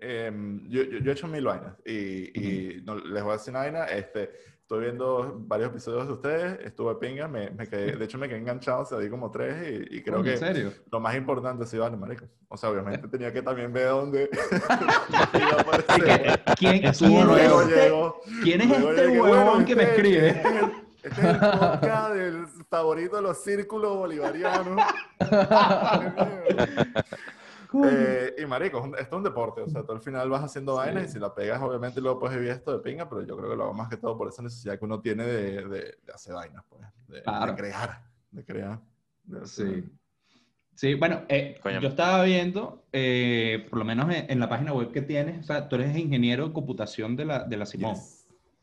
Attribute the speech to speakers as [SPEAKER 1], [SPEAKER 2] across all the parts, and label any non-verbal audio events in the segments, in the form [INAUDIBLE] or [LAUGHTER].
[SPEAKER 1] Em, yo, yo, he hecho mil vainas y, no, les voy a decir una vaina. Este, estoy viendo varios episodios de ustedes, estuve pinga, me, me quedé, de hecho me quedé enganchado, se di como tres y, creo que lo más importante ha sido vale, marico. O sea, obviamente tenía que también ver dónde [LAUGHS] [LAUGHS]
[SPEAKER 2] ¿Quién, ¿Quién, es este, ¿quién es este huevón que me este escribe?
[SPEAKER 1] Este es el podcast del favorito de los círculos bolivarianos. [LAUGHS] Eh, y marico, esto es un deporte, o sea, tú al final vas haciendo vainas y si la pegas, obviamente luego puedes vivir esto de pinga, pero yo creo que lo hago más que todo por esa necesidad que uno tiene de, de, hacer vainas, pues, de, crear, de crear.
[SPEAKER 2] sí. Sí, bueno, eh, yo estaba viendo, eh, por lo menos en, la página web que tienes, o sea, tú eres ingeniero de computación de la, de la Simón.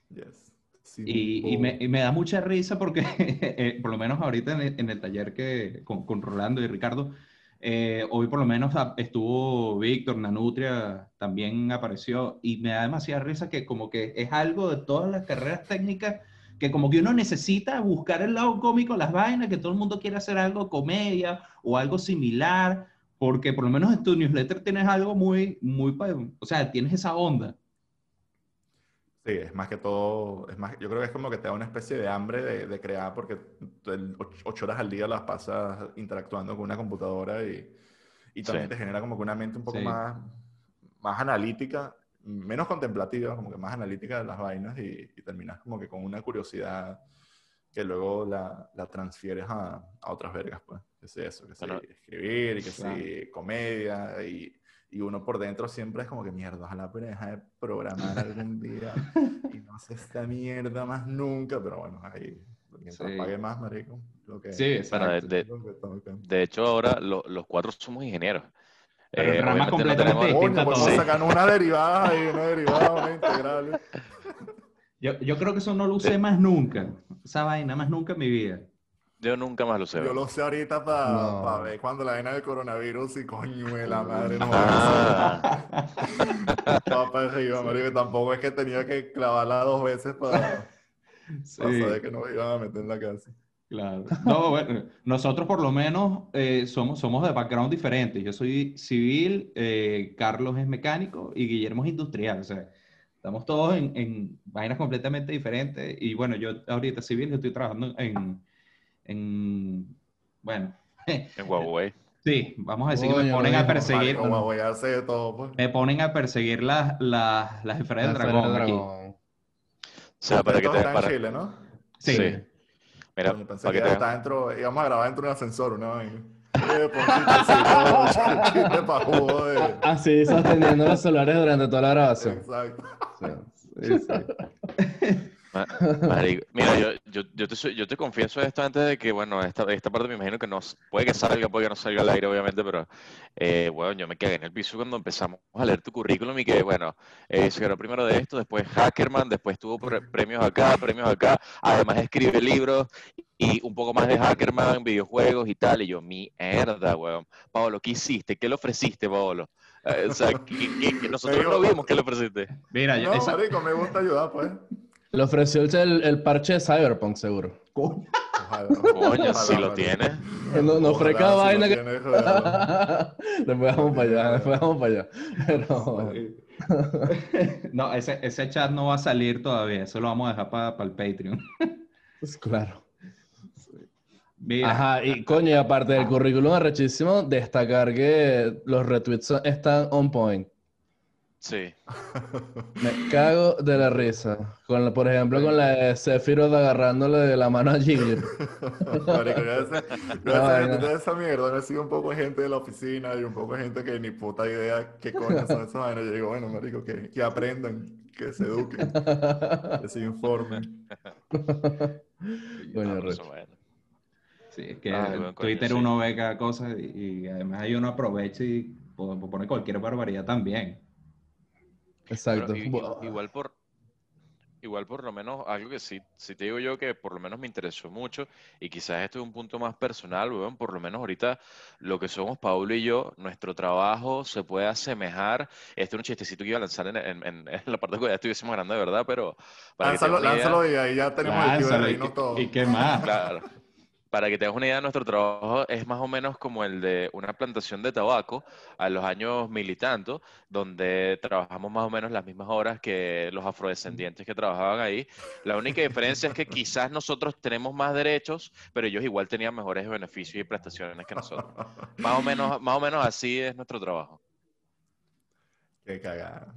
[SPEAKER 2] Yes. y, y, me, y, me, da mucha risa porque, [LAUGHS] por lo menos ahorita en el, en el taller que, con, con Rolando y Ricardo, eh, hoy por lo menos estuvo Víctor, Nanutria también apareció y me da demasiada risa que como que es algo de todas las carreras técnicas que como que uno necesita buscar el lado cómico, las vainas, que todo el mundo quiere hacer algo comedia o algo similar, porque por lo menos en tu newsletter tienes algo muy, muy, o sea, tienes esa onda.
[SPEAKER 1] Sí, es más que todo, es más, yo creo que es como que te da una especie de hambre de, crear porque ocho horas al día las pasas interactuando con una computadora y, y también te genera como que una mente un poco más, más analítica, menos contemplativa, como que más analítica de las vainas y, terminas como que con una curiosidad que luego la, la transfieres a, a, otras vergas, pues. Que sea eso, que sea escribir, y que sea comedia y y uno por dentro siempre es como que mierda, ojalá pero deja de programar algún [LAUGHS] día y no hace esta mierda más nunca, pero bueno, ahí mientras pague más, marico.
[SPEAKER 3] Lo que, sí, de, de, hecho ahora los cuatro somos ingenieros.
[SPEAKER 2] Pero eh, ramas completamente no tenemos... distintas.
[SPEAKER 1] Pues sacan una [LAUGHS] derivada y una derivada, una integral.
[SPEAKER 2] Yo, yo creo que eso no lo usé más nunca. Esa vaina más nunca en mi vida.
[SPEAKER 3] Yo nunca más lo sé.
[SPEAKER 1] Yo lo sé ahorita para ver cuando la vaina del coronavirus y coño de la madre no ah. para arriba, Mario, que tampoco es que tenía que clavarla dos veces para, saber que nos iban a meter en la casa.
[SPEAKER 2] Claro. No, bueno, nosotros por lo menos eh, somos, somos de background diferentes. Yo soy civil, eh, Carlos es mecánico y Guillermo es industrial. O sea, estamos todos en, en vainas completamente diferentes. Y bueno, yo ahorita civil estoy trabajando en en, bueno. [LAUGHS]
[SPEAKER 3] En Huawei.
[SPEAKER 2] Sí, vamos a decir que me ponen a perseguir.
[SPEAKER 1] todo, pues.
[SPEAKER 2] Me ponen a perseguir las, las, las esferas del dragón. dragón. O
[SPEAKER 3] sea, para que te
[SPEAKER 1] está en Chile, ¿no?
[SPEAKER 2] Sí.
[SPEAKER 3] Mira,
[SPEAKER 1] pensé que, está dentro, íbamos a grabar dentro de un ascensor, ¿no?
[SPEAKER 4] Ah, sí, [LAUGHS] sosteniendo los celulares durante toda la grabación.
[SPEAKER 1] Exacto.
[SPEAKER 4] Sí, sí. [LAUGHS] [LAUGHS]
[SPEAKER 3] Mira, yo, yo, yo, te, yo te confieso esto antes de que, bueno, esta, esta parte me imagino que no, puede que salga, puede que no salga al aire, obviamente, pero, eh, bueno, yo me quedé en el piso cuando empezamos a leer tu currículum y que, bueno, eh, se ganó primero de esto, después Hackerman, después tuvo premios acá, premios acá, además escribe libros y un poco más de Hackerman, videojuegos y tal, y yo, mierda, weón. Pablo, ¿qué hiciste? ¿Qué le ofreciste, Pablo? Eh, o sea, que, nosotros no vimos que le ofreciste.
[SPEAKER 1] Mira, yo, no, marico, me gusta ayudar, pues.
[SPEAKER 4] Le ofreció el, el, parche de Cyberpunk, seguro.
[SPEAKER 3] Coño, si [LAUGHS] lo tiene.
[SPEAKER 4] No, no cada vaina que. [LAUGHS] después vamos para allá, después vamos para allá. Pero... [LAUGHS]
[SPEAKER 2] no, ese, ese chat no va a salir todavía. Eso lo vamos a dejar para, para el Patreon.
[SPEAKER 4] Pues claro. Ajá, y coño, aparte del currículum arrechísimo, destacar que los retweets están on point.
[SPEAKER 3] Sí.
[SPEAKER 4] Me cago de la risa. Con por ejemplo, con la de Sephiroth agarrándole de la mano a Jiggly. [LAUGHS]
[SPEAKER 1] Marico, yo esa mierda me sido un poco de gente de la oficina y un poco de gente que ni puta idea qué coño son esas vainas. Yo digo, bueno, marico, que, que aprendan, que se eduquen, que se informen. [LAUGHS]
[SPEAKER 2] bueno, Sí, es que en Twitter uno ve cada cosa y, además ahí uno aprovecha y pone cualquier barbaridad también.
[SPEAKER 4] Exacto.
[SPEAKER 3] igual por igual por lo menos algo que sí, sí te digo yo que por lo menos me interesó mucho y quizás esto es un punto más personal, weón, por lo menos ahorita lo que somos Paulo y yo, nuestro trabajo se puede asemejar, este es un chistecito que iba a lanzar en, en, la parte que ya estuviésemos grande de verdad, pero...
[SPEAKER 1] Para lánzalo, lánzalo y ahí ya tenemos el
[SPEAKER 2] y, todo. ¿Y qué más?
[SPEAKER 3] Claro para que tengas una idea, nuestro trabajo es más o menos como el de una plantación de tabaco a los años mil y tanto, donde trabajamos más o menos las mismas horas que los afrodescendientes que trabajaban ahí. La única diferencia es que quizás nosotros tenemos más derechos, pero ellos igual tenían mejores beneficios y prestaciones que nosotros. Más o menos, más o menos así es nuestro trabajo.
[SPEAKER 1] Qué cagada.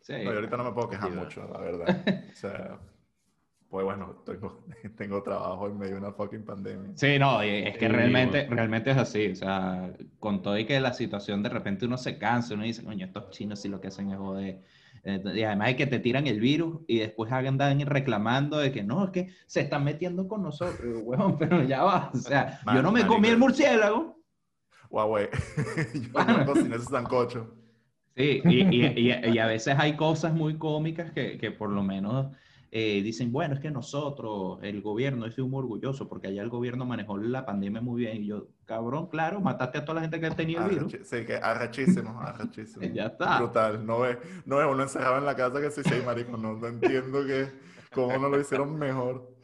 [SPEAKER 1] Sí. ahorita no me puedo quejar mucho, la verdad. [LAUGHS] O sea, pues bueno, tengo, [LAUGHS] tengo trabajo en medio de una fucking pandemia.
[SPEAKER 2] Sí, no, es que realmente, realmente es así. O sea, con todo y que la situación de repente uno se cansa, uno dice, coño, estos chinos sí lo que hacen es joder. Y además es que te tiran el virus y después andan reclamando de que no, es que se están metiendo con nosotros, huevón, [LAUGHS] pero ya va. O sea, yo no me comí el murciélago.
[SPEAKER 1] Güey. [LAUGHS] yo no cociné ese sancocho.
[SPEAKER 2] Sí, y, y, y, a veces hay cosas muy cómicas que, que por lo menos eh, dicen, bueno, es que nosotros, el gobierno, estoy muy orgulloso porque allá el gobierno manejó la pandemia muy bien. Y yo, cabrón, claro, mataste a toda la gente que tenía el virus.
[SPEAKER 1] Sí, que arrechísimo, arrechísimo. [LAUGHS]
[SPEAKER 2] ya está.
[SPEAKER 1] Brutal. No es, no es uno encerrado en la casa que sí, sí, marico, no, entiendo que cómo no lo hicieron mejor.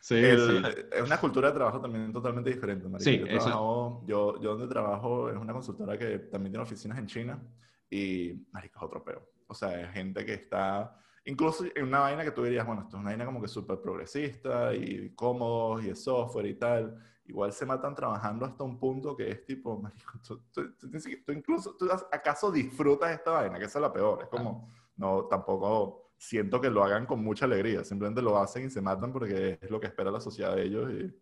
[SPEAKER 1] Sí, sí. Es una cultura de trabajo también totalmente diferente, marico. Sí, yo, yo, yo donde trabajo es una consultora que también tiene oficinas en China y, marico, es otro peo. O sea, es gente que está Incluso en una vaina que tú dirías, bueno, esto es una vaina como que súper progresista y cómodo y es software y tal. Igual se matan trabajando hasta un punto que es tipo, [LAUGHS] marico, tú, incluso, ¿tú acaso disfrutas esta vaina? Que esa es la peor. Es como, no, tampoco siento que lo hagan con mucha alegría. Simplemente lo hacen y se matan porque es lo que espera la sociedad de ellos y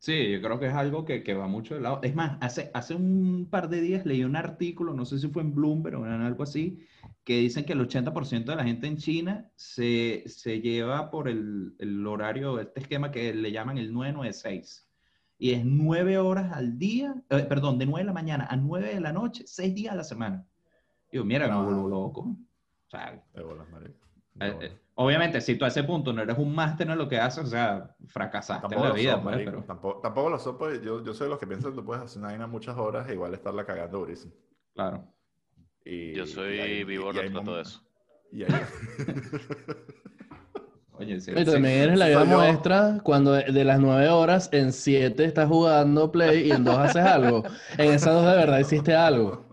[SPEAKER 2] Sí, yo creo que es algo que, que, va mucho de lado. Es más, hace, hace un par de días leí un artículo, no sé si fue en Bloomberg o en algo así, que dicen que el 80% de la gente en China se, se lleva por el, el, horario, este esquema que le llaman el 996. Y es nueve horas al día, eh, perdón, de 9 de la mañana a 9 de la noche, seis días a la semana. Digo, mira, me vuelvo loco. O sea, eh, eh, obviamente, si tú a ese punto no eres un máster en lo que haces, o sea, fracasaste en la vida. pues, pero...
[SPEAKER 1] tampoco, tampoco, lo soy, pues yo, yo soy de los que piensan que tú puedes hacer una vaina muchas horas e igual estarla cagando durísimo.
[SPEAKER 2] Claro.
[SPEAKER 3] Y, yo soy vivo de todo eso. Y ahí... [LAUGHS]
[SPEAKER 4] Oye, sí, también eres la vida muestra cuando de las nueve horas en siete estás jugando play y en dos haces algo. En esas dos de verdad hiciste algo.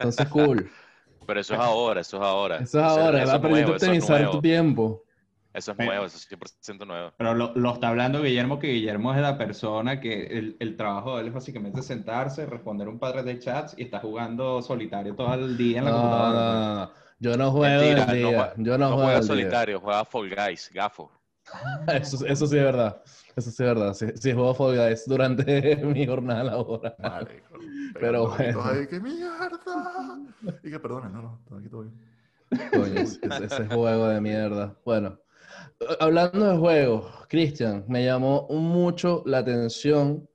[SPEAKER 4] Entonces, cool.
[SPEAKER 3] Pero eso es ahora, eso es ahora.
[SPEAKER 4] Eso es ahora, va a permitir optimizar tu tiempo.
[SPEAKER 3] Eso es nuevo, eso es 100% nuevo.
[SPEAKER 2] Pero lo, lo, está hablando Guillermo, que Guillermo es la persona que el, el, trabajo de él es básicamente sentarse, responder un padre de chats y está jugando solitario todo el día en la computadora.
[SPEAKER 4] No, no, Yo no juego el día.
[SPEAKER 3] No, Yo no, juego solitario, juega Fall Guys, gafo. [LAUGHS]
[SPEAKER 4] eso, eso sí es verdad. Eso sí es verdad. Sí, sí juego Fall Guys durante [LAUGHS] mi jornada laboral. Vale, [LAUGHS] pero bueno.
[SPEAKER 1] Ay, qué mierda. Y que perdona, no, no, aquí todo bien.
[SPEAKER 4] Coño, ese juego de mierda. Bueno, hablando de juegos, Cristian, me llamó mucho la atención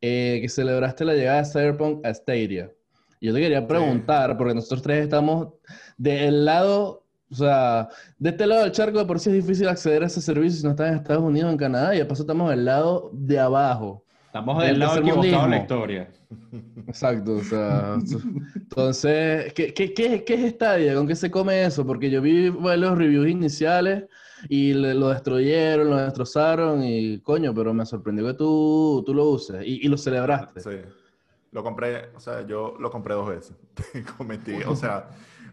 [SPEAKER 4] eh, que celebraste la llegada de Cyberpunk a Stadia. Yo te quería preguntar, porque nosotros tres estamos del lado, o sea, de este lado del charco de por sí es difícil acceder a ese servicio si no estás en Estados Unidos, en Canadá, y de paso estamos del lado de abajo.
[SPEAKER 2] Estamos del lado equivocado en la historia.
[SPEAKER 4] Exacto, o sea, [LAUGHS] entonces, ¿qué, qué, qué, qué es Stadia? ¿Con qué se come eso? Porque yo vi los reviews iniciales y lo destruyeron, lo destrozaron y coño, pero me sorprendió que tú, tú lo uses y, lo celebraste.
[SPEAKER 1] Sí, lo compré, o sea, yo lo compré dos veces, [LAUGHS] cometí, o sea,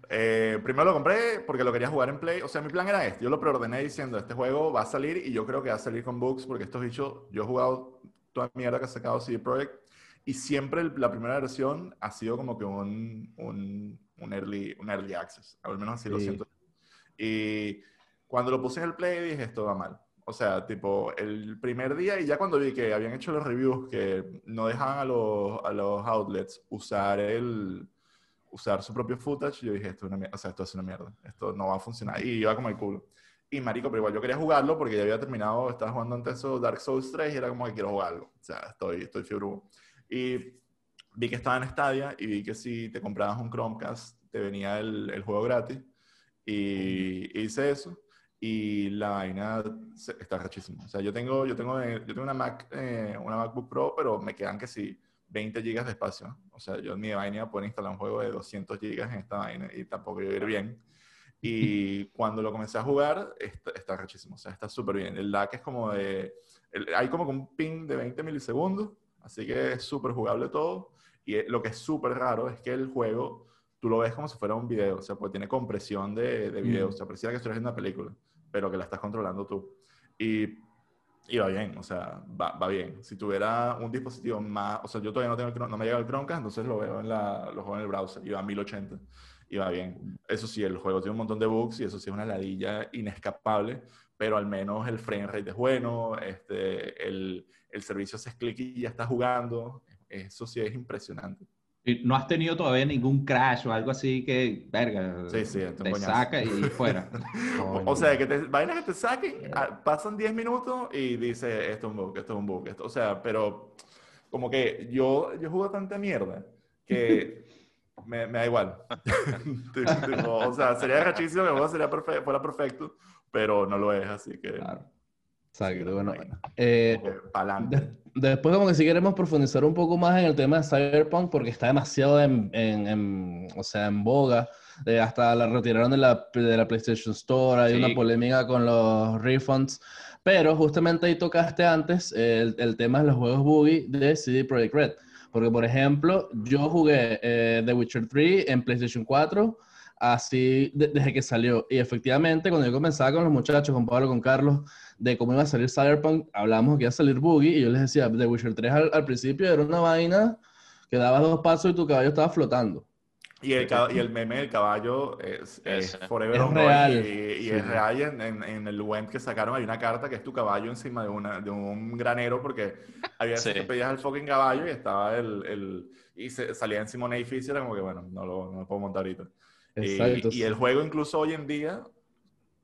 [SPEAKER 1] eh, primero lo compré porque lo quería jugar en Play, o sea, mi plan era este, yo lo preordené diciendo, este juego va a salir y yo creo que va a salir con bugs porque estos bichos, yo he jugado toda mierda que ha sacado CD Projekt y siempre la primera versión ha sido como que un, un, un early, un early access, al menos así lo siento. Y cuando lo puse en el Play dije, esto va mal. O sea, tipo, el primer día y ya cuando vi que habían hecho los reviews que no dejaban a los, a los outlets usar el usar su propio footage, yo dije, esto es una o sea, esto es una mierda, esto no va a funcionar. Y iba como el culo. Y marico, pero igual yo quería jugarlo porque ya había terminado, estaba jugando antes eso Dark Souls 3 y era como que quiero jugarlo. O sea, estoy, estoy fiebre. Y vi que estaba en Stadia y vi que si te comprabas un Chromecast te venía el, el juego gratis. Y hice eso y la vaina está rachísima. O sea, yo tengo, yo tengo, yo tengo una Mac, eh, una MacBook Pro, pero me quedan que sí 20 gigas de espacio. O sea, yo en mi vaina puedo instalar un juego de 200 gigas en esta vaina y tampoco a ir bien. Y [LAUGHS] cuando lo comencé a jugar, está, está rachísimo. O sea, está súper bien. El lag es como de hay como un ping de 20 milisegundos, así que es súper jugable todo. Y eh, lo que es súper raro es que el juego, tú lo ves como si fuera un video, o sea, pues tiene compresión de, de video, o sea, pareciera que estás viendo una película, pero que la estás controlando tú. Y, y va bien, o sea, va, va, bien. Si tuviera un dispositivo más, o sea, yo todavía no, tengo, no me llega el Chromecast, entonces lo veo en, la, lo juego en el browser y va a 1080 y va bien. Eso sí, el juego tiene un montón de bugs y eso sí es una ladilla inescapable, pero al menos el frame rate es bueno, este, el, el servicio hace clic y ya está jugando. Eso sí es impresionante.
[SPEAKER 2] No has tenido todavía ningún crash o algo así que, verga,
[SPEAKER 1] sí, sí,
[SPEAKER 2] te saca y [LAUGHS] fuera.
[SPEAKER 1] o sea, que te, vainas que te saquen, ah, pasan 10 minutos y dice, esto es un bug, esto es un bug. Esto, o sea, pero como que yo, yo juego tanta mierda que [LAUGHS] me, me da igual. [LAUGHS] o sea, sería rachísimo que sería fuera perfecto, pero no lo es, así que... Claro.
[SPEAKER 4] Exacto, bueno. Eh, después, como que si queremos profundizar un poco más en el tema de Cyberpunk, porque está demasiado en, en, o sea, en boga. Eh, hasta la retiraron de la, de la PlayStation Store, hay una polémica con los refunds. Pero justamente ahí tocaste antes el, el tema de los juegos boogie de CD Projekt Red. Porque, por ejemplo, yo jugué eh, The Witcher 3 en PlayStation 4 así desde que salió. Y efectivamente, cuando yo comenzaba con los muchachos, con Pablo, con Carlos, de cómo iba a salir Cyberpunk, hablábamos que iba a salir Boogie, y yo les decía, The Witcher 3 al, principio era una vaina que dabas dos pasos y tu caballo estaba flotando.
[SPEAKER 1] Y el, y el meme del caballo es, es Forever es real. Y, es real. En, en, el web que sacaron hay una carta que es tu caballo encima de, una, de un granero porque había sí. que pedías el fucking caballo y estaba el... el y se, salía encima un edificio y era como que, bueno, no lo, no lo puedo montar ahorita. Y, el juego incluso hoy en día,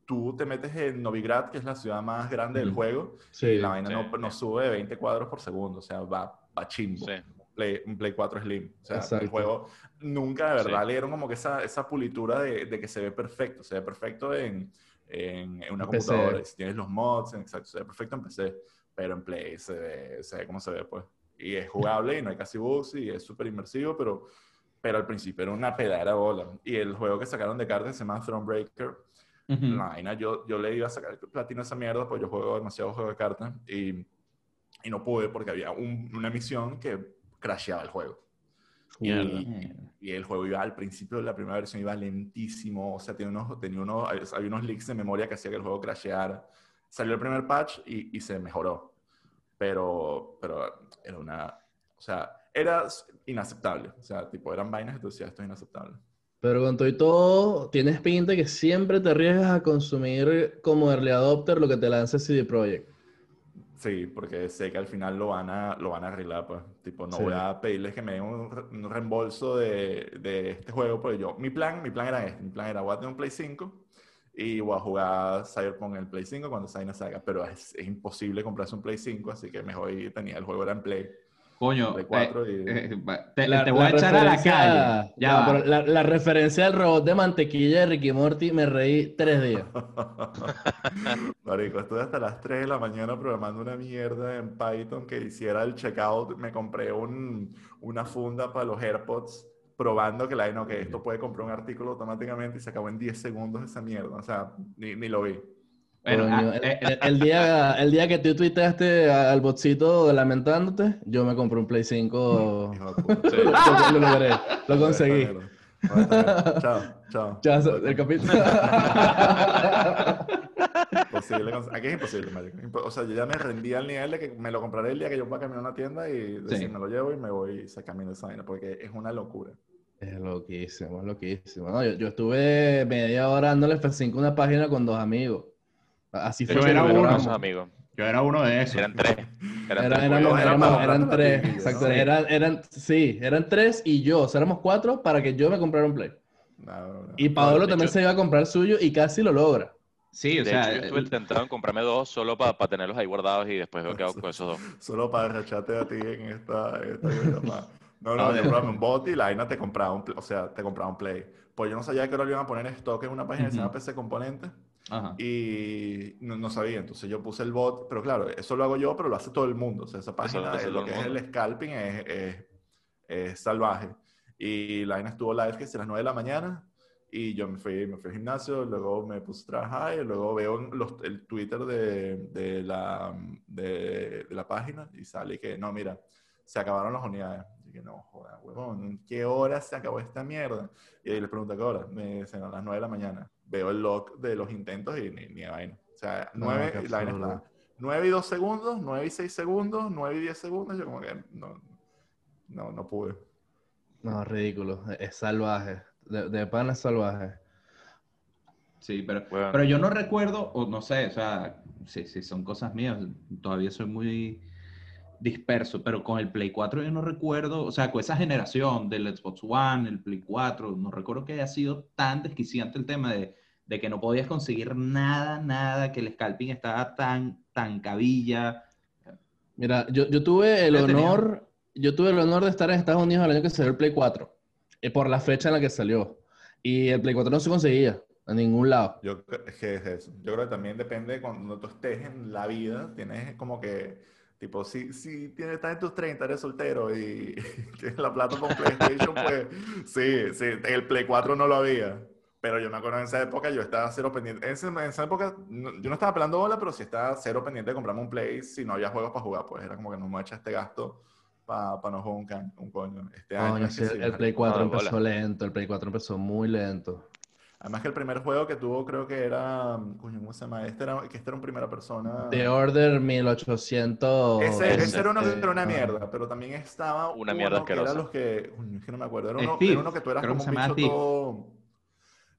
[SPEAKER 1] tú te metes en Novigrad, que es la ciudad más grande del juego, y la vaina no, no, sube de 20 cuadros por segundo, o sea, va, va chimbo. Play, un Play 4 Slim. O sea, el juego nunca de verdad le dieron como que esa, esa pulitura de, de, que se ve perfecto. Se ve perfecto en, en, una computadora. Si tienes los mods, exacto, se ve perfecto en PC. Pero en Play se ve, se ve como se ve, pues. Y es jugable y no hay casi bugs y es súper inmersivo, pero pero al principio era una pedara bola. Y el juego que sacaron de cartas se llama Thronebreaker. Uh yo, yo le iba a sacar platino a esa mierda, pues yo juego demasiado juego de cartas y, y no pude porque había una misión que crasheaba el juego. Y, y, el juego iba al principio de la primera versión iba lentísimo, o sea, tenía unos, tenía unos, había unos leaks de memoria que hacía que el juego crasheara. Salió el primer patch y, y se mejoró, pero, pero era una, o sea, era inaceptable. O sea, tipo, eran vainas que tú decías, esto es inaceptable.
[SPEAKER 4] Pero con todo y todo, tienes pinta que siempre te arriesgas a consumir como early adopter lo que te lanza CD Projekt.
[SPEAKER 1] Sí, porque sé que al final lo van a, lo van a arreglar, pues. Tipo, no voy a pedirles que me den un, reembolso de, de, este juego, pues yo, mi plan, mi plan era este, mi plan era, voy a tener un Play 5 y voy a jugar Cyberpunk en el Play 5 cuando Cyberpunk salga, pero es, es, imposible comprarse un Play 5, así que mejor tenía el juego era en Play.
[SPEAKER 2] Coño, eh, eh, te, voy a echar a la calle.
[SPEAKER 4] Ya la, referencia al robot de mantequilla de Ricky Morty me reí tres días. [LAUGHS]
[SPEAKER 1] Marico, estuve hasta las 3 de la mañana programando una mierda en Python que hiciera el checkout. Me compré un, una funda para los AirPods probando que la no, que esto puede comprar un artículo automáticamente y se acabó en 10 segundos esa mierda. O sea, ni, ni lo vi.
[SPEAKER 4] Ah, eh, el, día, el día que tú tuiteaste al botcito lamentándote, yo me compré un Play 5. lo, logré, lo conseguí.
[SPEAKER 1] Chao, chao. Chao,
[SPEAKER 4] el capítulo. [LAUGHS]
[SPEAKER 1] Imposible, aquí es imposible, O sea, yo ya me rendí al nivel de que me lo compraré el día que yo voy a caminar a una tienda y decir, me lo llevo y me voy y se camino esa vaina, porque es una locura.
[SPEAKER 4] Es loquísimo, es loquísimo. No, yo, yo, estuve media hora dándole F5 una página con dos amigos. Así fue.
[SPEAKER 3] Yo era uno, amigo.
[SPEAKER 2] Yo era uno de esos.
[SPEAKER 3] Eran tres.
[SPEAKER 4] Eran, eran, tres. Exacto. Eran, eran, sí, eran tres y yo. O sea, éramos cuatro para que yo me comprara un Play. y Pablo también se iba a comprar suyo y casi lo logra.
[SPEAKER 3] Sí, o sea, yo estuve intentando en comprarme dos solo para tenerlos ahí guardados y después veo que hago con esos dos. [LAUGHS]
[SPEAKER 1] Solo para rechate a ti en esta, esta No, no, yo compraba un bot y la vaina te compraba un, o sea, te compraba un Play. Pues yo no sabía que ahora lo iban a poner en stock en una página que se llama PC Componentes. Y no, sabía, entonces yo puse el bot, pero claro, eso lo hago yo, pero lo hace todo el mundo. O sea, esa página, lo que es el scalping es, es, salvaje. Y la vaina estuvo live que es a las 9 de la mañana Y yo me fui, me fui al gimnasio, luego me puse a trabajar y luego veo los, el Twitter de, de la, de, de, la página y sale que, no, mira, se acabaron las unidades. Y que no, joda, huevón, ¿en qué hora se acabó esta mierda? Y ahí le pregunto, ¿qué hora? Me dicen a las 9 de la mañana. Veo el log de los intentos y ni, ni vaina. O sea, 9, no, la vaina está 9 y 2 segundos, 9 y 6 segundos, 9 y 10 segundos. Yo como que no, no, no pude.
[SPEAKER 4] No, ridículo. Es salvaje. De, de pan es salvaje.
[SPEAKER 2] Sí, pero, pero yo no recuerdo, o no sé, o sea, si, si son cosas mías, todavía soy muy disperso, pero con el Play 4 yo no recuerdo, o sea, con esa generación del Xbox One, el Play 4, no recuerdo que haya sido tan desquiciante el tema de, de que no podías conseguir nada, nada, que el scalping estaba tan, tan cabilla.
[SPEAKER 4] Mira, yo, yo tuve el honor, yo tuve el honor de estar en Estados Unidos el año que salió el Play 4, eh, por la fecha en la que salió. Y el Play 4 no se conseguía a ningún lado.
[SPEAKER 1] Yo, es que es eso. Yo creo que también depende cuando tú estés en la vida, tienes como que, tipo, si, si tienes, estás en tus 30, eres soltero y [LAUGHS] tienes la plata con PlayStation, pues [LAUGHS] sí, sí, el Play 4 no lo había. Pero yo me acuerdo en esa época, yo estaba cero pendiente. En esa, en esa época, yo no estaba pelando bola, pero sí estaba cero pendiente de comprarme un Play si no había juegos para jugar. Pues era como que no me echa este gasto para pa no jugar un, can, un coño. Este año.
[SPEAKER 4] Coño, sí, el, el Play 4 empezó lento, el Play 4 empezó muy lento.
[SPEAKER 1] Además que el primer juego que tuvo creo que era, coño, ¿cómo se llama? Este era, que este era un primera persona.
[SPEAKER 4] The Order 1800.
[SPEAKER 1] Ese, ese era uno que era una mierda, pero también estaba
[SPEAKER 3] una mierda
[SPEAKER 1] que era los que, coño, es que no me acuerdo, era uno, era uno que tú eras como un bicho todo...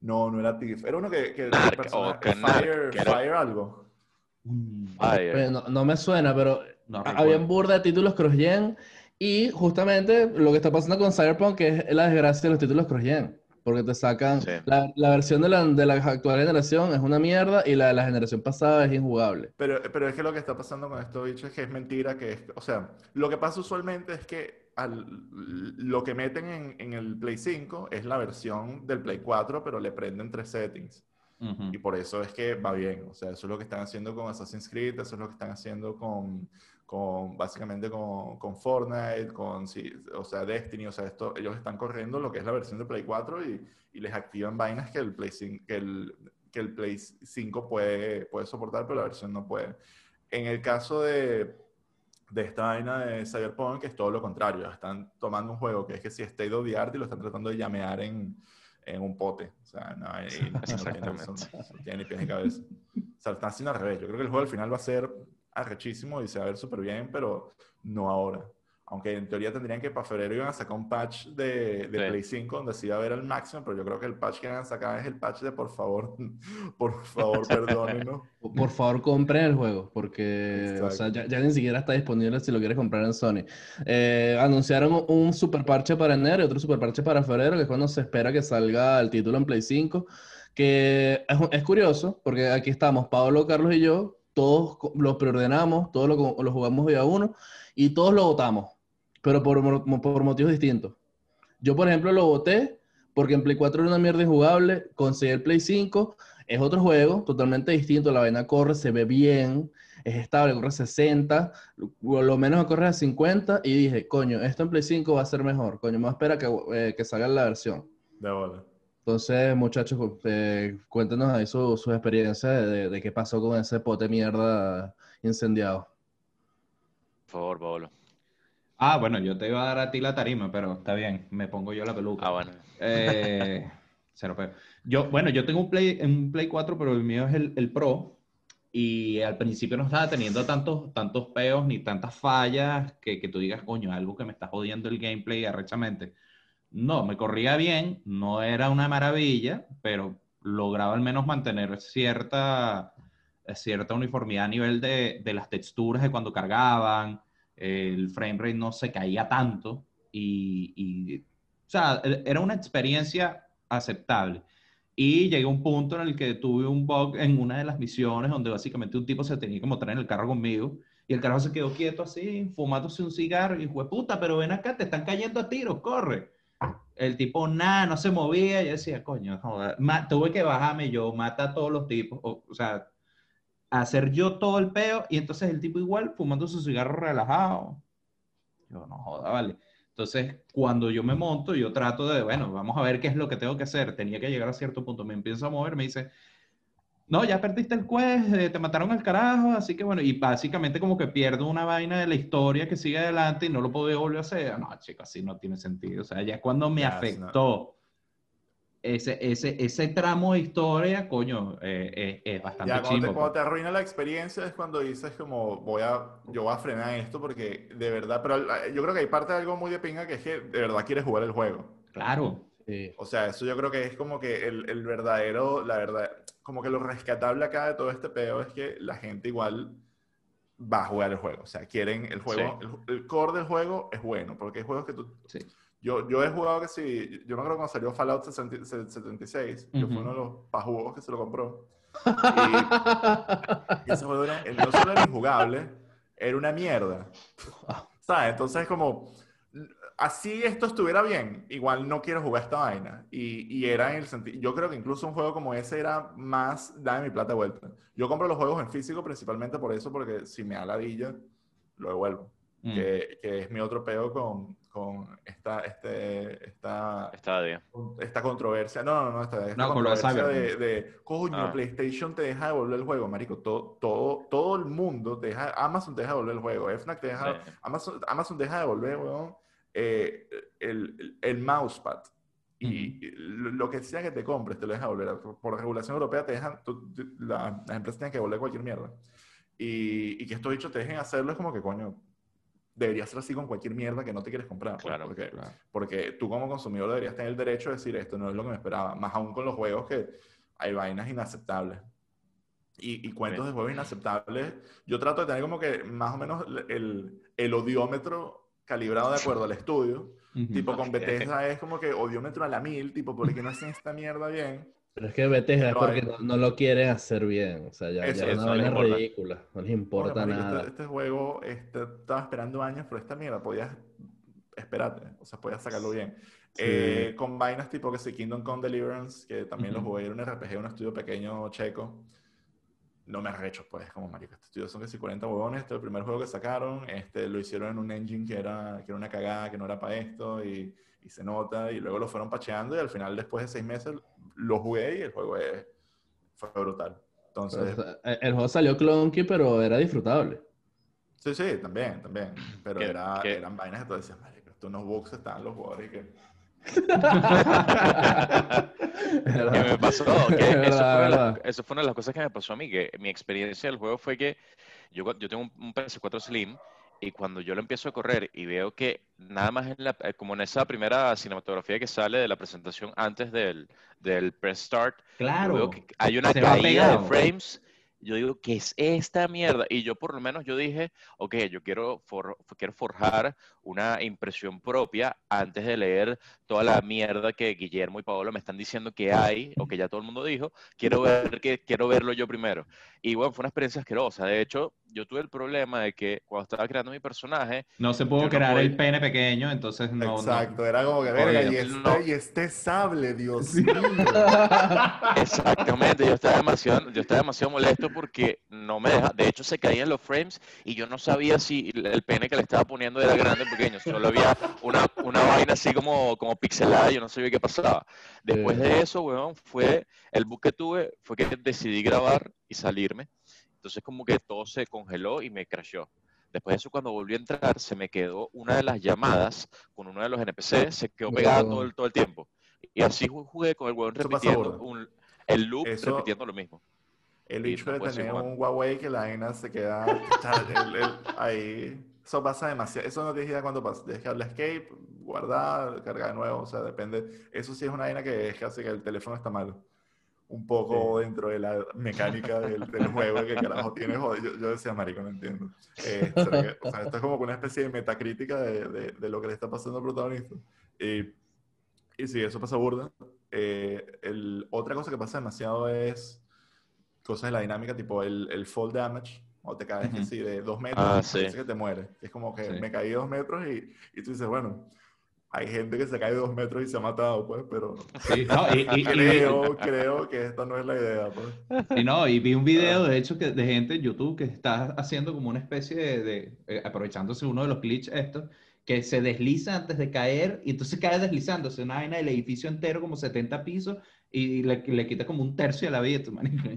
[SPEAKER 1] No, no era Thief, era uno que, que,
[SPEAKER 3] Narc,
[SPEAKER 1] persona,
[SPEAKER 3] o que
[SPEAKER 1] Fire,
[SPEAKER 3] Narc,
[SPEAKER 1] Fire algo.
[SPEAKER 3] Fire.
[SPEAKER 4] No, no me suena, pero
[SPEAKER 2] No
[SPEAKER 4] había un burda de títulos cross-gen y justamente lo que está pasando con Cyberpunk es la desgracia de los títulos cross-gen. Porque te sacan.
[SPEAKER 3] Sí.
[SPEAKER 4] La, la versión de la, de la actual generación es una mierda y la de la generación pasada es injugable.
[SPEAKER 1] Pero, pero es que lo que está pasando con estos bichos es que es mentira, que es, o sea, lo que pasa usualmente es que al- lo que meten en, en el Play 5 es la versión del Play 4, pero le prenden tres settings.
[SPEAKER 2] Ujú.
[SPEAKER 1] Y por eso es que va bien. O sea, eso es lo que están haciendo con Assassin's Creed, eso es lo que están haciendo con, con básicamente con, con Fortnite, con, sí, o sea, Destiny. O sea, esto, ellos están corriendo lo que es la versión de Play 4 y, y les activan vainas que el Play 5, que el, que el Play 5 puede, puede soportar, pero la versión no puede. En el caso de, de esta vaina de Cyberpunk, es todo lo contrario. Están tomando un juego que es que si state of the art y lo están tratando de llamear en, en un pote. O sea, no, hay- [LAUGHS] no tiene, no tiene ni pies ni cabeza. O sea, están haciendo al revés. Yo creo que el juego al final va a ser arrechísimo y se va a ver súper bien, pero no ahora. Aunque en teoría tendrían que para febrero iban a sacar un patch de, de
[SPEAKER 3] Sí.
[SPEAKER 1] Play 5 donde se iba a ver al máximo, pero yo creo que el patch que van a sacar es el patch de por favor, [LAUGHS] por favor, perdónenos. [LAUGHS]
[SPEAKER 4] Por favor, compren el juego, porque o sea, ya, ya ni siquiera está disponible si lo quieres comprar en Sony. Eh, anunciaron un- un super parche para enero y otro super parche para febrero, que es cuando se espera que salga el título en Play 5, que es, es curioso, porque aquí estamos, Pablo, Carlos y yo, todos lo preordenamos, todos lo, lo jugamos día uno y todos lo votamos, pero por, mo- por motivos distintos. Yo, por ejemplo, lo voté porque en Play 4 era una mierda injugable, conseguí el Play 5, es otro juego, totalmente distinto, la vaina corre, se ve bien, es estable, corre a 60, lo menos corre a 50 y dije, coño, esto en Play 5 va a ser mejor, coño, me voy a esperar que, eh, que salga la versión.
[SPEAKER 1] De bola.
[SPEAKER 4] Entonces, muchachos, eh, cuéntenos ahí su- sus experiencias de, de- de qué pasó con ese pote de mierda incendiado.
[SPEAKER 3] Por favor, Pablo.
[SPEAKER 2] Ah, bueno, yo te iba a dar a ti la tarima, pero está bien, me pongo yo la peluca.
[SPEAKER 3] Ah, bueno.
[SPEAKER 2] Eh, [LAUGHS] cero peo. Yo, bueno, yo tengo un Play, un Play 4, pero el mío es el, el Pro. Y al principio no estaba teniendo tantos, tantos peos ni tantas fallas que, que tú digas, coño, algo que me está jodiendo el gameplay arrechamente. No, me corría bien, no era una maravilla, pero lograba al menos mantener cierta, cierta uniformidad a nivel de, de las texturas de cuando cargaban, el frame rate no se caía tanto y, y, o sea, e- era una experiencia aceptable. Y llegué a un punto en el que tuve un bug en una de las misiones donde básicamente un tipo se tenía que montar en el carro conmigo y el carro se quedó quieto así, fumándose un cigarro y fue puta, pero ven acá, te están cayendo a tiros, corre. El tipo, nada, no se movía. Yo decía, coño, joder. Tuve que bajarme yo, mata a todos los tipos. O, o sea, hacer yo todo el peo y entonces el tipo igual fumando su cigarro relajado. Yo, no joda, vale. Entonces, cuando yo me monto, yo trato de, bueno, vamos a ver qué es lo que tengo que hacer. Tenía que llegar a cierto punto. Me empiezo a mover, me dice, no, ya perdiste el quest, eh, te mataron al carajo, así que bueno, y básicamente como que pierdo una vaina de la historia que sigue adelante y no lo puedo volver a hacer. No, chicos, así no tiene sentido. O sea, ya cuando me afectó ese, ese, ese tramo de historia, coño, eh, es bastante
[SPEAKER 1] ya, cuando, te,
[SPEAKER 2] cuando
[SPEAKER 1] te arruina la experiencia es cuando dices como, voy a, yo voy a frenar esto porque de verdad, pero yo creo que hay parte de algo muy de pinga que es que de verdad quieres jugar el juego.
[SPEAKER 2] Claro.
[SPEAKER 1] O sea, eso yo creo que es como que el, el, verdadero, la verdad, como que lo rescatable acá de todo este pedo es que la gente igual va a jugar el juego. O sea, quieren el juego, el, core del juego es bueno, porque hay juegos que tú...
[SPEAKER 2] Sí
[SPEAKER 1] yo, yo he jugado que sí, yo me acuerdo cuando salió Fallout 76, yo fui uno de los pajugos que se lo compró. Y, ese juego era, no solo era injugable, era una mierda. ¿Sabes? Entonces, como, así esto estuviera bien, igual no quiero jugar esta vaina. Y, y era en el sentido, yo creo que incluso un juego como ese era más, dame mi plata de vuelta. Yo compro los juegos en físico principalmente por eso, porque si me da ladilla, lo devuelvo. Mm. Que, que, es mi otro peo con, con esta, este, esta, esta controversia. No, no, no, esta, esta controversia de, de, coño, ah. PlayStation te deja devolver el juego, marico. Todo, todo, todo el mundo te deja, Amazon te deja devolver el juego, FNAC te deja, Amazon, Amazon deja devolver, weón, eh, el, el, mousepad. Y lo que sea que te compres, te lo deja devolver. Por, regulación europea, te dejan, las empresas tienen que devolver cualquier mierda. Y, y que estos dichos te dejen hacerlo es como que, coño, debería ser así con cualquier mierda que no te quieres comprar. Pues,
[SPEAKER 3] claro,
[SPEAKER 1] porque,
[SPEAKER 3] claro.
[SPEAKER 1] porque tú como consumidor deberías tener el derecho de decir esto no es lo que me esperaba. Más aún con los juegos que hay vainas inaceptables. Y, y cuentos de juegos inaceptables. Yo trato de tener como que más o menos el, el odiómetro calibrado de acuerdo al estudio. Tipo con [LAUGHS] Bethesda es como que odiómetro a la mil, tipo, ¿por qué no hacen esta mierda bien?
[SPEAKER 4] Pero es que Bethesda es porque no, lo quieren hacer bien. O sea, ya, es una vaina ridícula. No les importa nada.
[SPEAKER 1] Este, este, juego este, estaba esperando años, pero esta mierda podías esperarte. O sea, podías sacarlo bien. Eh, con vainas tipo que sí, Kingdom Come Deliverance, que también lo jugué en un RPG, un estudio pequeño checo. No me arrecho, pues, como marico. Este estudio son que sí 40 huevones. Este es el primer juego que sacaron. Este, lo hicieron en un engine que era, que era una cagada, que no era para esto. Y, y se nota. Y luego lo fueron pacheando. Y al final, después de seis meses, lo jugué y el juego fue brutal. Entonces,
[SPEAKER 4] el juego salió clunky, pero era disfrutable.
[SPEAKER 1] Sí, sí, también, también. Pero era, eran vainas que tú decías, marico, estos unos bugs están los jugadores que... [LAUGHS]
[SPEAKER 3] ¿Qué me pasó? eso, fue una de las cosas que me pasó a mí, que mi experiencia del juego fue que yo, yo tengo un, un PS4 Slim y cuando yo lo empiezo a correr y veo que nada más en la, eh, como en esa primera cinematografía que sale de la presentación antes del, del press start,
[SPEAKER 2] claro,
[SPEAKER 3] veo que hay una caída de frames. Yo digo, ¿qué es esta mierda? Y yo por lo menos yo dije, ok, yo quiero, quiero forjar una impresión propia antes de leer toda la mierda que Guillermo y Paolo me están diciendo que hay, o que ya todo el mundo dijo, quiero, ver que, quiero verlo yo primero. Y bueno, fue una experiencia asquerosa. De hecho, yo tuve el problema de que cuando estaba creando mi personaje...
[SPEAKER 2] No se pudo crear el pene pequeño, entonces no...
[SPEAKER 1] Exacto, era como que, verga, y, este, y este sable, Dios mío. [LAUGHS]
[SPEAKER 3] Exactamente, yo estaba, demasiado, yo estaba demasiado molesto porque no me deja... De hecho, se caían los frames y yo no sabía si el pene que le estaba poniendo era grande o pequeño. Solo había una, una vaina así como, como pixelada y yo no sabía qué pasaba. Después de eso, weón, fue... El book que tuve fue que decidí grabar y salirme entonces como que todo se congeló y me crashó. Después de eso, cuando volví a entrar, se me quedó una de las llamadas con uno de los NPC, se quedó pegada todo el, todo el tiempo. Y así jugué con el huevón repitiendo el loop, repitiendo lo mismo.
[SPEAKER 1] El hecho de tener un Huawei que la vaina se queda ahí. Eso pasa demasiado. Eso no tienes idea cuándo pasa. Que darle escape, guardar, cargar de nuevo. O sea, depende. Eso sí es una vaina que es casi que el teléfono está malo un poco dentro de la mecánica del, juego que carajo tiene. Joder, yo, decía, marico, no entiendo. Eh, o sea, esto es como una especie de metacrítica de, de, lo que le está pasando al protagonista. Y, y sí, eso pasa burda. Eh, el, otra cosa que pasa demasiado es cosas de la dinámica, tipo el, el fall damage, o te caes así de dos metros,
[SPEAKER 3] ah,
[SPEAKER 1] que te mueres. Es como que me caí dos metros y, y tú dices, bueno, hay gente que se cae dos metros y se ha matado, pues, pero
[SPEAKER 2] sí, no, y,
[SPEAKER 1] creo, creo que esta no es la idea, pues.
[SPEAKER 2] Y no, y vi un video, de hecho, que, de gente en YouTube que está haciendo como una especie de, eh, aprovechándose uno de los glitches estos, que se desliza antes de caer y entonces cae deslizándose una vaina del edificio entero como 70 pisos y le, le quita como un tercio de la vida.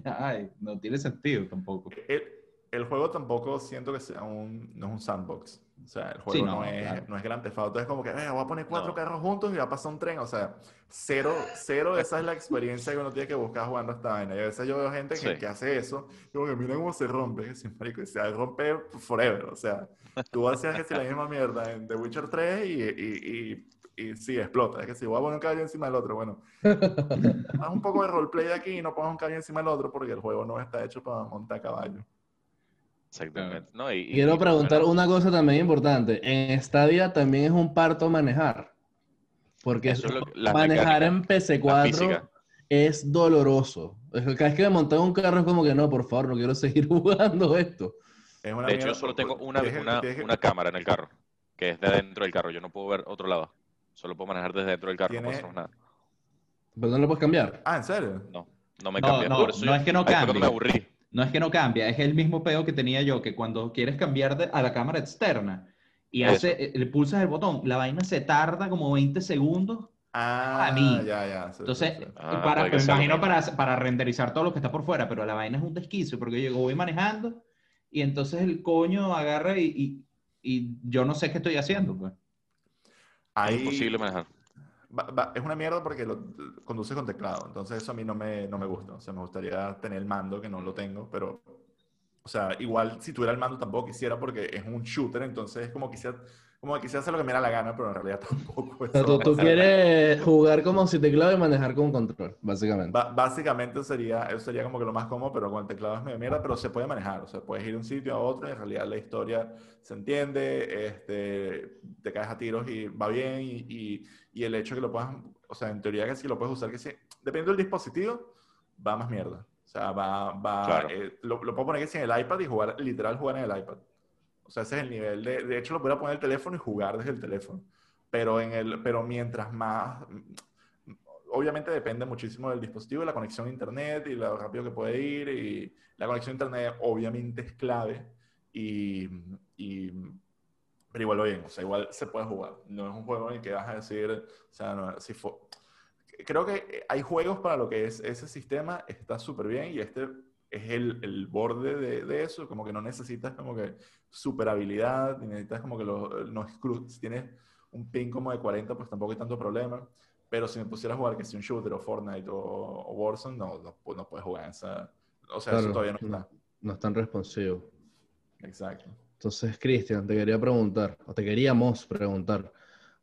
[SPEAKER 2] [LAUGHS] Ay, no tiene sentido tampoco.
[SPEAKER 1] El, el, juego tampoco siento que sea un, no es un sandbox. O sea, el juego no, es, no es Grand Theft Auto. Es como que, eh, voy a poner cuatro carros juntos y va a pasar un tren. O sea, cero, cero esa es la experiencia que uno tiene que buscar jugando esta vaina. Y a veces yo veo gente que, que hace eso. Y como que mira cómo se rompe. Se rompe forever. O sea, tú hacías que si la misma mierda en The Witcher 3 y, y, y, y sí, explota. Es que si voy a poner un caballo encima del otro, bueno, [LAUGHS] haz un poco de roleplay aquí y no pongas un caballo encima del otro porque el juego no está hecho para montar caballo.
[SPEAKER 3] Exactamente. No, y,
[SPEAKER 4] Quiero preguntar una cosa también importante. En Stadia también es un parto manejar. Porque manejar en PC4 es doloroso. Cada vez que me monté un carro es como que no, por favor, no quiero [LAUGHS] seguir jugando esto.
[SPEAKER 3] de hecho, yo solo tengo una, una, cámara en el carro, que es de dentro del carro. Yo no puedo ver otro lado. Solo puedo manejar desde dentro del carro, no puedo hacer nada.
[SPEAKER 4] ¿Pero no lo puedes cambiar?
[SPEAKER 1] Ah, ¿en serio?
[SPEAKER 3] No, no me cambia.
[SPEAKER 2] No, no es que no cambie.
[SPEAKER 3] me aburrí.
[SPEAKER 2] No es que no cambia, es el mismo pedo que tenía yo, que cuando quieres cambiar a la cámara externa y hace, eh, le pulsas el botón, la vaina se tarda como 20 segundos.
[SPEAKER 1] Ah, a mí. ya, ya.
[SPEAKER 2] Entonces, ah, para, me imagino para, para, renderizar todo lo que está por fuera, pero la vaina es un desquicio, porque yo voy manejando y entonces el coño agarra y, y, y yo no sé qué estoy haciendo. Pues.
[SPEAKER 3] Ahí... Es imposible manejar
[SPEAKER 1] es una mierda porque lo conduce con teclado. Entonces eso a mí no me, no me gusta. O sea, me gustaría tener el mando, que no lo tengo, pero... O sea, igual si tuviera el mando tampoco quisiera porque es un shooter, entonces es como quisiera como que quisiera hacer lo que me da la gana, pero en realidad [LAUGHS] tampoco.
[SPEAKER 4] Eso, tú, quieres jugar como si teclado y manejar con control, básicamente.
[SPEAKER 1] básicamente sería, eso sería como que lo más cómodo, pero con el teclado es medio mierda, pero se puede manejar. O sea, puedes ir de un sitio a otro y en realidad la historia se entiende, este, te caes a tiros y va bien. Y, y, el hecho que lo puedas, o sea, en teoría que sí lo puedes usar, que sí, depende del dispositivo, va más mierda. O sea, va, va, eh, lo, lo puedo poner que sí en el iPad y jugar, literal jugar en el iPad. O sea, ese es el nivel de... De hecho, lo a poner el teléfono y jugar desde el teléfono. Pero, en el, pero mientras más... Obviamente depende muchísimo del dispositivo, la conexión a internet y lo rápido que puede ir. Y la conexión a internet obviamente es clave. Y, y pero igual lo bien, o sea, igual se puede jugar. No es un juego en el que vas a decir, o sea, no, si creo que hay juegos para lo que es ese sistema, está súper bien y este es el, el borde de, de, eso, como que no necesitas como que super habilidad, necesitas como que los, no si tienes un ping como de 40, pues tampoco hay tanto problema, pero si me pusiera a jugar que si un shooter o Fortnite o, Warzone, no, no, no, puedes jugar en esa, o sea, eso todavía no está.
[SPEAKER 4] No, es tan responsivo.
[SPEAKER 1] Exacto.
[SPEAKER 4] Entonces, Cristian, te quería preguntar, o te queríamos preguntar,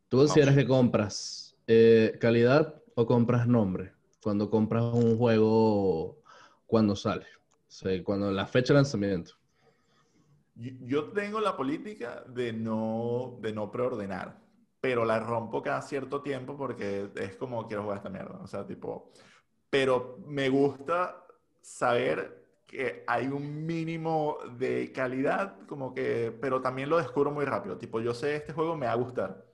[SPEAKER 4] ¿tú consideras que compras eh, calidad o compras nombre cuando compras un juego cuando sale? Cuando la fecha de lanzamiento.
[SPEAKER 1] Yo tengo la política de no, de no preordenar, pero la rompo cada cierto tiempo porque es como quiero jugar esta mierda. O sea, tipo, pero me gusta saber que hay un mínimo de calidad, como que, pero también lo descubro muy rápido. Tipo, yo sé este juego me va a gustar.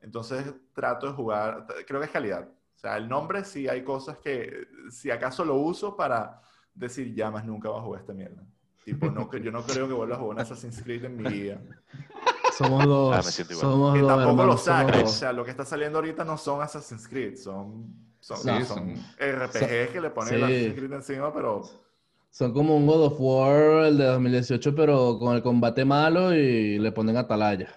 [SPEAKER 1] Entonces trato de jugar, creo que es calidad. O sea, el nombre sí hay cosas que, si acaso lo uso para decir, ya más nunca voy a jugar esta mierda. Tipo, no, yo no creo que vuelva a jugar un Assassin's Creed en mi vida.
[SPEAKER 4] Somos dos. Ah, somos que
[SPEAKER 1] tampoco lo sacan. O sea, lo que está saliendo ahorita no son Assassin's Creed, son, son, son, RPGs que le ponen el Assassin's Creed encima, pero...
[SPEAKER 4] Son como un God of War, el de 2018, pero con el combate malo y le ponen atalaya.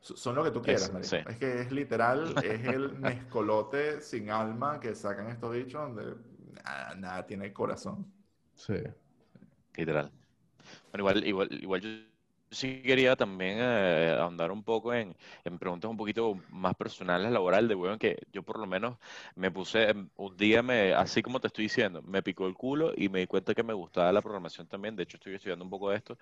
[SPEAKER 1] Son lo que tú quieras, es, Es que es literal, [LAUGHS] es el mezcolote sin alma que sacan estos bichos donde nada tiene corazón.
[SPEAKER 4] Sí.
[SPEAKER 3] Literal. Bueno, igual, igual, igual yo sí quería también eh, ahondar un poco en, en, preguntas un poquito más personales, laborales, de bueno, que yo por lo menos me puse, em, un día me, así como te estoy diciendo, me picó el culo y me di cuenta que me gustaba la programación también, de hecho estoy estudiando un poco de esto.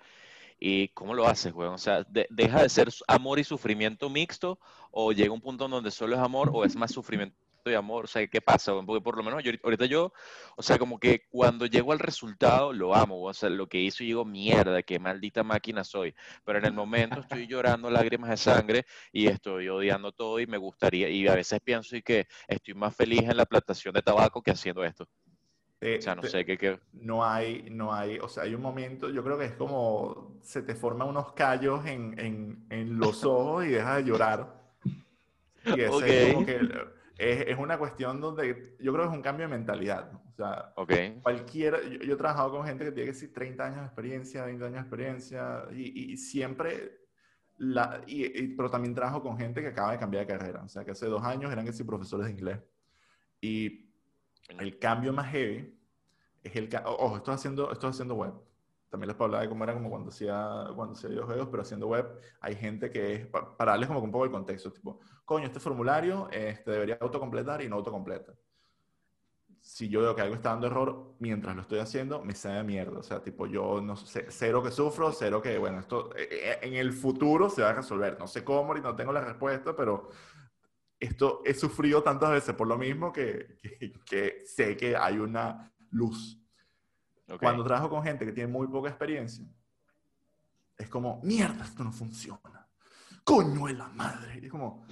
[SPEAKER 3] ¿Y cómo lo haces, weón? O sea, ¿deja de ser amor y sufrimiento mixto o llega un punto donde solo es amor o es más sufrimiento de amor, o sea, ¿qué pasa? Porque por lo menos yo, ahorita yo, o sea, como que cuando llego al resultado lo amo, o sea, lo que hizo, digo, mierda, qué maldita máquina soy, pero en el momento estoy llorando lágrimas de sangre y estoy odiando todo y me gustaría, y a veces pienso y que estoy más feliz en la plantación de tabaco que haciendo esto. o sea, no sé qué,
[SPEAKER 1] No hay, no hay, o sea, hay un momento, yo creo que es como se te forman unos callos en, en, en los ojos y dejas de llorar. Y ese es como que es, es, una cuestión donde yo creo que es un cambio de mentalidad. O sea,
[SPEAKER 3] okay.
[SPEAKER 1] cualquiera, yo, he trabajado con gente que tiene que decir 30 años de experiencia, 20 años de experiencia y, y siempre la, y, pero también trabajo con gente que acaba de cambiar de carrera. O sea, que hace dos años eran que sí profesores de inglés. Y el cambio más heavy es el... Ojo, estoy haciendo, estoy haciendo web. También les hablar de cómo era como cuando hacía, cuando hacía videojuegos, pero haciendo web hay gente que es... Para darles como un poco el contexto, tipo, coño, este formulario este, debería autocompletar y no autocompleta. Si yo veo que algo está dando error mientras lo estoy haciendo, me sale mierda. O sea, tipo, yo no sé, cero que sufro, cero que, bueno, esto eh, eh, en el futuro se va a resolver. No sé cómo y no tengo la respuesta, pero esto he sufrido tantas veces por lo mismo que, que, sé que hay una luz. Cuando trabajo con gente que tiene muy poca experiencia, es como, mierda, esto no funciona. Coño de la madre. Y es como,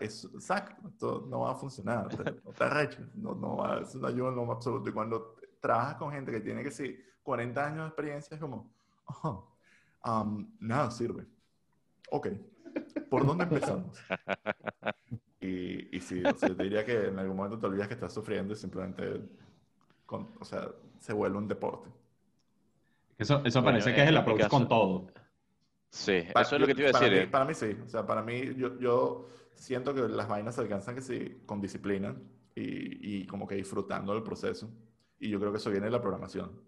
[SPEAKER 1] exacto, esto no va a funcionar. No te arreches, no, no va, es una ayuda en lo absoluto. Y cuando trabajas con gente que tiene que sí, 40 años de experiencia, es como, oh, nada sirve. Ok, ¿por dónde empezamos? Y, y sí, o diría que en algún momento te olvidas que estás sufriendo y simplemente, o sea, se vuelve un deporte.
[SPEAKER 2] Eso, eso parece que es el approach con todo.
[SPEAKER 3] Sí, eso es lo que te iba a decir.
[SPEAKER 1] Eh. Para mí, sí. O sea, para mí, yo, yo siento que las vainas se alcanzan que sí, con disciplina y, y, como que disfrutando del proceso. Y yo creo que eso viene de la programación.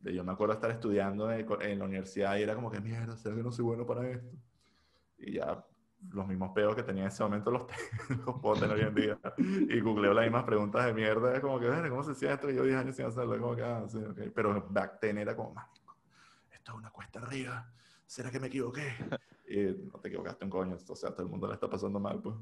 [SPEAKER 1] De yo me acuerdo estar estudiando en, en la universidad y era como que, mierda, ¿será que no soy bueno para esto? Y ya los mismos peos que tenía en ese momento los, [LAUGHS] los puedo tener hoy en día. Y googleo las mismas preguntas de mierda. Es como que, ¿cómo se hacía esto? Y yo 10 años sin hacerlo. Como que, ah, sí, ok. Pero back then era como, mágico. Esto es una cuesta arriba. ¿Será que me equivoqué? [LAUGHS] Y no te equivocaste un coño. O sea, todo el mundo le está pasando mal, pues.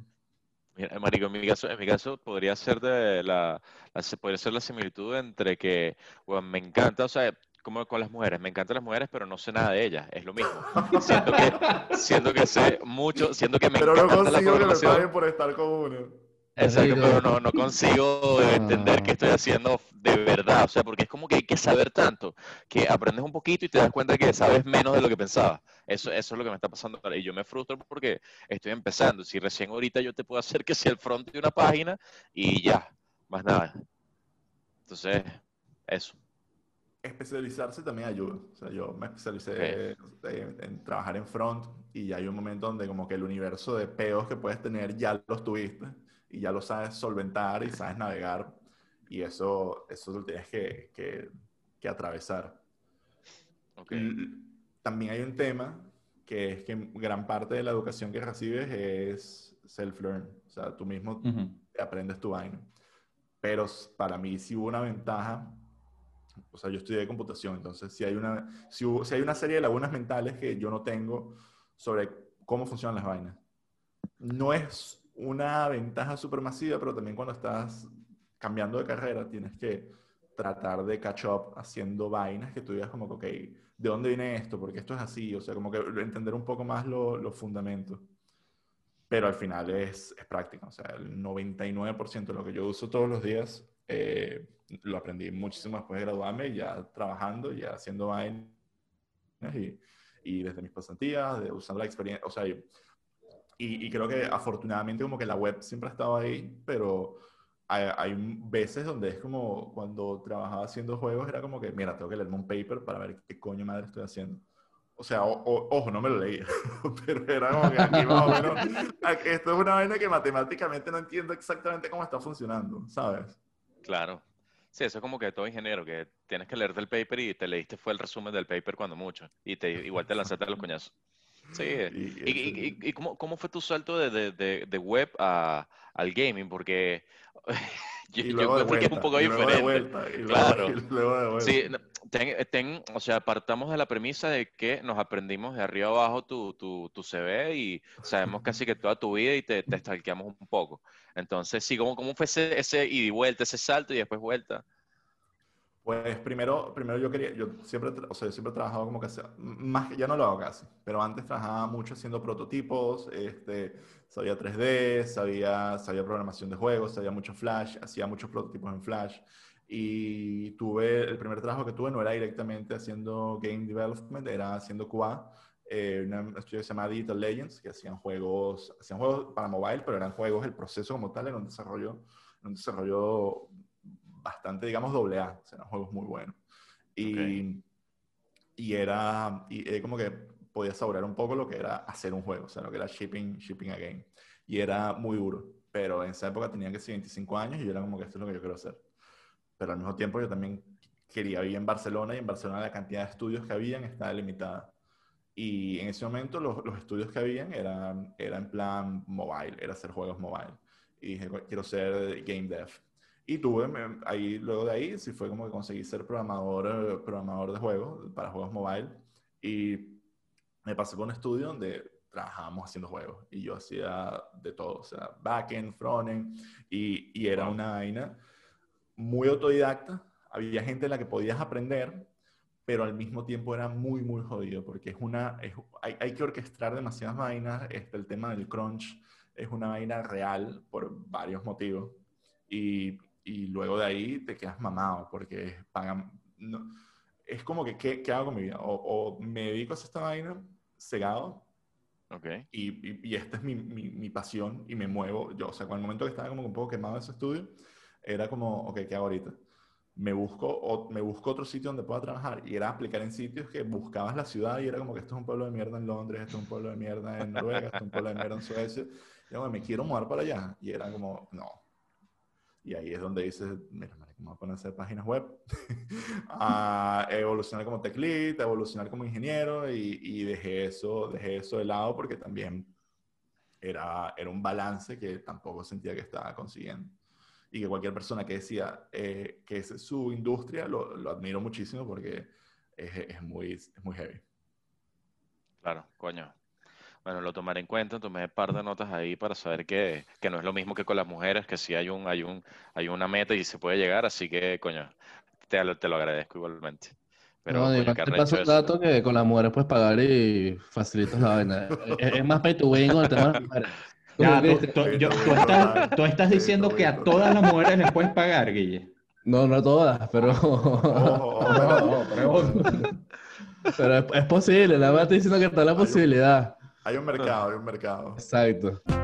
[SPEAKER 3] Mira, Marico, en mi caso, en mi caso podría ser de la, la podría ser la similitud entre que, bueno, me encanta, o sea, como con las mujeres. Me encantan las mujeres, pero no sé nada de ellas. Es lo mismo. Siento que, siento que sé mucho, siento que me
[SPEAKER 1] pero no consigo que me paguen por estar con uno.
[SPEAKER 3] Exacto, pero no, no consigo entender qué estoy haciendo de verdad. O sea, porque es como que hay que saber tanto, que aprendes un poquito y te das cuenta que sabes menos de lo que pensabas. Eso, eso es lo que me está pasando ahora. Y yo me frustro porque estoy empezando. Si recién ahorita yo te puedo hacer que sea el front de una página y ya, más nada. Entonces, eso
[SPEAKER 1] especializarse también ayuda. O sea, yo me especialicé en, trabajar en front y ya hay un momento donde como que el universo de peos que puedes tener ya los tuviste y ya lo sabes solventar y sabes navegar y eso, eso lo tienes que, que, que atravesar. También hay un tema que es que gran parte de la educación que recibes es self-learn. O sea, tú mismo aprendes tu vaina. Pero para mí sí hubo una ventaja o sea, yo estudié computación, entonces si hay, una, si, si hay una serie de lagunas mentales que yo no tengo sobre cómo funcionan las vainas. No es una ventaja supermasiva, pero también cuando estás cambiando de carrera tienes que tratar de catch up haciendo vainas que tú digas como que, ok, ¿de dónde viene esto? Porque esto es así, o sea, como que entender un poco más los fundamentos. Pero al final es, es práctica, o sea, el 99% de lo que yo uso todos los días eh, lo aprendí muchísimo después de graduarme, ya trabajando, ya haciendo vainas y, y, desde mis pasantías, de usando la experiencia, o sea, y, y, creo que afortunadamente como que la web siempre ha estado ahí, pero hay, hay, veces donde es como cuando trabajaba haciendo juegos, era como que, mira, tengo que leerme un paper para ver qué coño madre estoy haciendo. O sea, ojo, no me lo leí, [LAUGHS] pero era como que aquí más o menos, [LAUGHS] esto es una vaina que matemáticamente no entiendo exactamente cómo está funcionando, ¿sabes?
[SPEAKER 3] Claro. Sí, eso es como que todo ingeniero, que tienes que leerte el paper y te leíste fue el resumen del paper cuando mucho. Y te, igual te lanzaste a los coñazos. Sí. [LAUGHS] ¿Y, y, y, cómo, cómo, fue tu salto de, de, de web a, al gaming? Porque [LAUGHS] yo, yo creo que es un poco diferente. Vuelta, claro. Sí, ten, ten, o sea, partamos de la premisa de que nos aprendimos de arriba abajo tu, tu, tu CV y sabemos casi que toda tu vida y te, te stalkeamos un poco. Entonces, sí, ¿cómo, cómo fue ese, ese ida y vuelta, ese salto y después vuelta?
[SPEAKER 1] Pues primero, primero yo quería, yo siempre, o sea, yo siempre he trabajado como que, más ya no lo hago casi, pero antes trabajaba mucho haciendo prototipos, este, sabía 3D, sabía, sabía programación de juegos, sabía mucho Flash, hacía muchos prototipos en Flash, Y tuve, el primer trabajo que tuve no era directamente haciendo game development, era haciendo QA, eh, un estudio que se llama Digital Legends, que hacían juegos, hacían juegos para mobile, pero eran juegos, el proceso como tal era un desarrollo, un desarrollo bastante, digamos, doble A, o sea, eran juegos muy buenos. Y, y era, y, como que podía saborear un poco lo que era hacer un juego, o sea, lo que era shipping, shipping a game. Y era muy duro, pero en esa época tenía que ser 25 años y yo era como que esto es lo que yo quiero hacer. Pero al mismo tiempo yo también quería vivir en Barcelona y en Barcelona la cantidad de estudios que habían estaba limitada. Y en ese momento los, los estudios que habían eran, era en plan mobile, era hacer juegos mobile. Y dije, quiero ser game dev. Y tuve, ahí, luego de ahí, sí fue como que conseguí ser programador, programador de juegos, para juegos mobile. Y me pasé por un estudio donde trabajábamos haciendo juegos. Y yo hacía de todo, o sea, backend, frontend. Y, y era una vaina muy autodidacta. Había gente en la que podías aprender, pero al mismo tiempo era muy, muy jodido, porque es una, hay, hay, que orquestar demasiadas vainas, este, el tema del crunch es una vaina real por varios motivos, y, y luego de ahí te quedas mamado, porque pagan, no, es como que, ¿qué, ¿qué, hago con mi vida? O, o, me dedico a esta vaina cegado,
[SPEAKER 3] okay.
[SPEAKER 1] y, y, esta es mi, mi, mi, pasión, y me muevo, yo, o sea, con el momento que estaba como un poco quemado ese estudio, era como, ok, ¿qué hago ahorita? me busco, o, me busco otro sitio donde pueda trabajar. Y era aplicar en sitios que buscabas la ciudad y era como que esto es un pueblo de mierda en Londres, esto es un pueblo de mierda en Noruega, esto es un pueblo de mierda en Suecia. Y yo, me quiero mudar para allá. Y era como, no. Y ahí es donde dices, mira, me voy a poner a hacer páginas web, [LAUGHS] a evolucionar como tech a evolucionar como ingeniero y, y, dejé, eso, dejé eso de lado porque también era, era un balance que tampoco sentía que estaba consiguiendo y que cualquier persona que decía eh, que es su industria lo, lo admiro muchísimo porque es, es, muy, es muy heavy.
[SPEAKER 3] Claro, coño. Bueno, lo tomaré en cuenta, tomé un par de notas ahí para saber que, que, no es lo mismo que con las mujeres, que sí hay un, hay un, hay una meta y se puede llegar, así que, coño, te, te lo agradezco igualmente.
[SPEAKER 4] Pero, no, coño, te paso el dato que con las mujeres puedes pagar y facilitas la vaina. es, es, más pay to win con el tema de las mujeres.
[SPEAKER 2] Ya, tú, estás, diciendo que a todas las mujeres les puedes pagar, Guille.
[SPEAKER 4] No, no a todas, pero. [LAUGHS] pero, es, posible, nada más estoy diciendo que está la posibilidad.
[SPEAKER 1] Hay un mercado, hay un mercado.
[SPEAKER 4] Exacto.